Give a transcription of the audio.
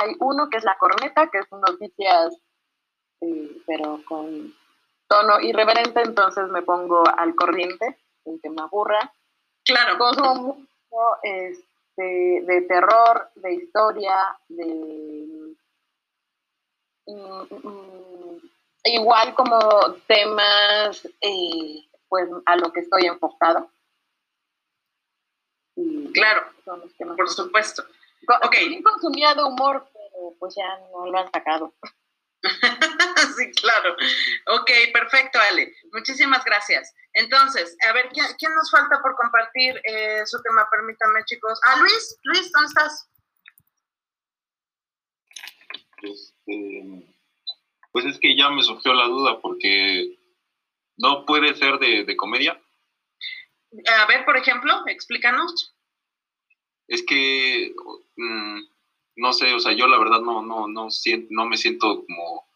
hay uno que es La Corneta, que es noticias, eh, pero con tono irreverente, entonces me pongo al corriente, el que me aburra. Claro. Consumo mucho este, de terror, de historia, de... Mm, mm, igual como temas, eh, pues a lo que estoy enfocado. claro, por supuesto. Ok. consumía de humor, pero pues ya no lo han sacado. sí, claro. Ok, perfecto, Ale. Muchísimas gracias. Entonces, a ver, ¿quién, nos falta por compartir eh, su tema? Permítanme, chicos. Ah, Luis, Luis, ¿dónde estás? Este, pues es que ya me surgió la duda porque no puede ser de, comedia. A ver, por ejemplo, explícanos. Es que, mm, no sé, o sea, yo la verdad no, no, no, no me siento como